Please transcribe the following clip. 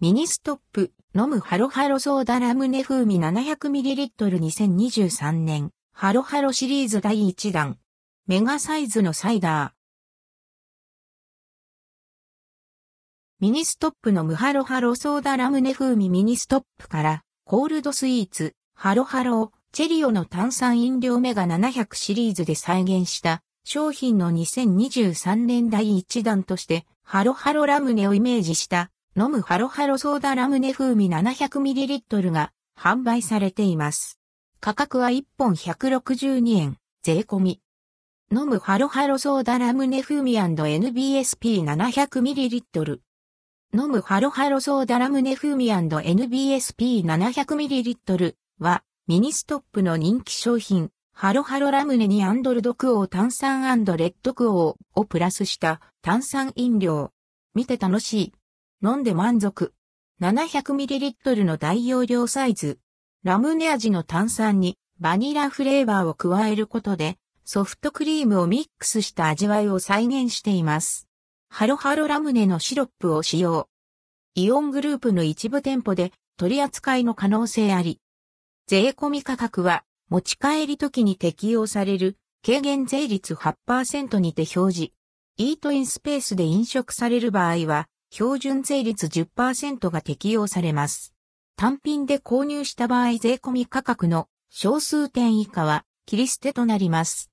ミニストップ、飲むハロハロソーダラムネ風味 700ml2023 年、ハロハロシリーズ第1弾。メガサイズのサイダー。ミニストップ飲むハロハロソーダラムネ風味。ミニストップから、コールドスイーツ、ハロハロチェリオの炭酸飲料メガ700シリーズで再現した。商品の2023年第1弾として、ハロハロラムネをイメージした。飲むハロハロソーダラムネ風味 700ml が販売されています。価格は1本162円、税込み。飲むハロハロソーダラムネ風味 &NBSP700ml。飲むハロハロソーダラムネ風味 &NBSP700ml はミニストップの人気商品、ハロハロラムネに&ldquo 炭酸 &rdquo をプラスした炭酸飲料。見て楽しい。飲んで満足。700ml の大容量サイズ。ラムネ味の炭酸にバニラフレーバーを加えることでソフトクリームをミックスした味わいを再現しています。ハロハロラムネのシロップを使用。イオングループの一部店舗で取り扱いの可能性あり。税込み価格は持ち帰り時に適用される軽減税率8%にて表示。イートインスペースで飲食される場合は標準税率10%が適用されます。単品で購入した場合税込み価格の小数点以下は切り捨てとなります。